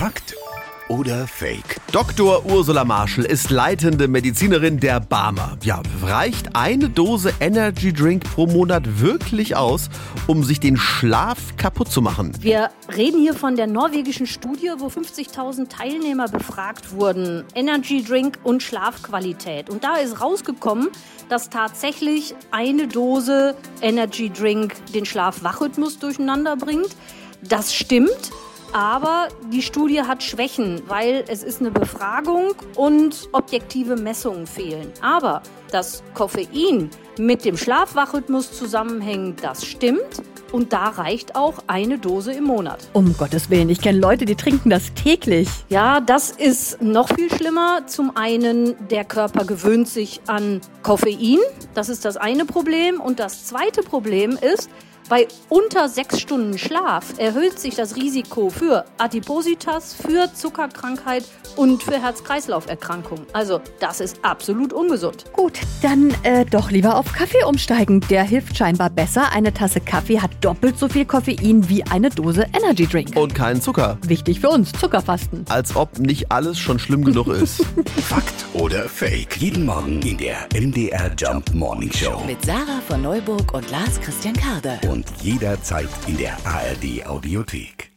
Fakt oder Fake? Dr. Ursula Marschall ist leitende Medizinerin der Barmer. Ja, reicht eine Dose Energy Drink pro Monat wirklich aus, um sich den Schlaf kaputt zu machen? Wir reden hier von der norwegischen Studie, wo 50.000 Teilnehmer befragt wurden. Energy Drink und Schlafqualität. Und da ist rausgekommen, dass tatsächlich eine Dose Energy Drink den Schlaf-Wach-Rhythmus durcheinander bringt. Das stimmt. Aber die Studie hat Schwächen, weil es ist eine Befragung und objektive Messungen fehlen. Aber dass Koffein mit dem Schlafwachrhythmus zusammenhängt, das stimmt. Und da reicht auch eine Dose im Monat. Um Gottes Willen, ich kenne Leute, die trinken das täglich. Ja, das ist noch viel schlimmer. Zum einen, der Körper gewöhnt sich an Koffein. Das ist das eine Problem. Und das zweite Problem ist, bei unter sechs Stunden Schlaf erhöht sich das Risiko für Adipositas, für Zuckerkrankheit und für Herz-Kreislauf-Erkrankungen. Also das ist absolut ungesund. Gut, dann äh, doch lieber auf Kaffee umsteigen. Der hilft scheinbar besser. Eine Tasse Kaffee hat doppelt so viel Koffein wie eine Dose Energy Drink. Und keinen Zucker. Wichtig für uns, Zuckerfasten. Als ob nicht alles schon schlimm genug ist. Fakt oder Fake? Jeden Morgen in der MDR Jump Morning Show. Mit Sarah von Neuburg und Lars Christian Karde. Und jederzeit in der ARD Audiothek.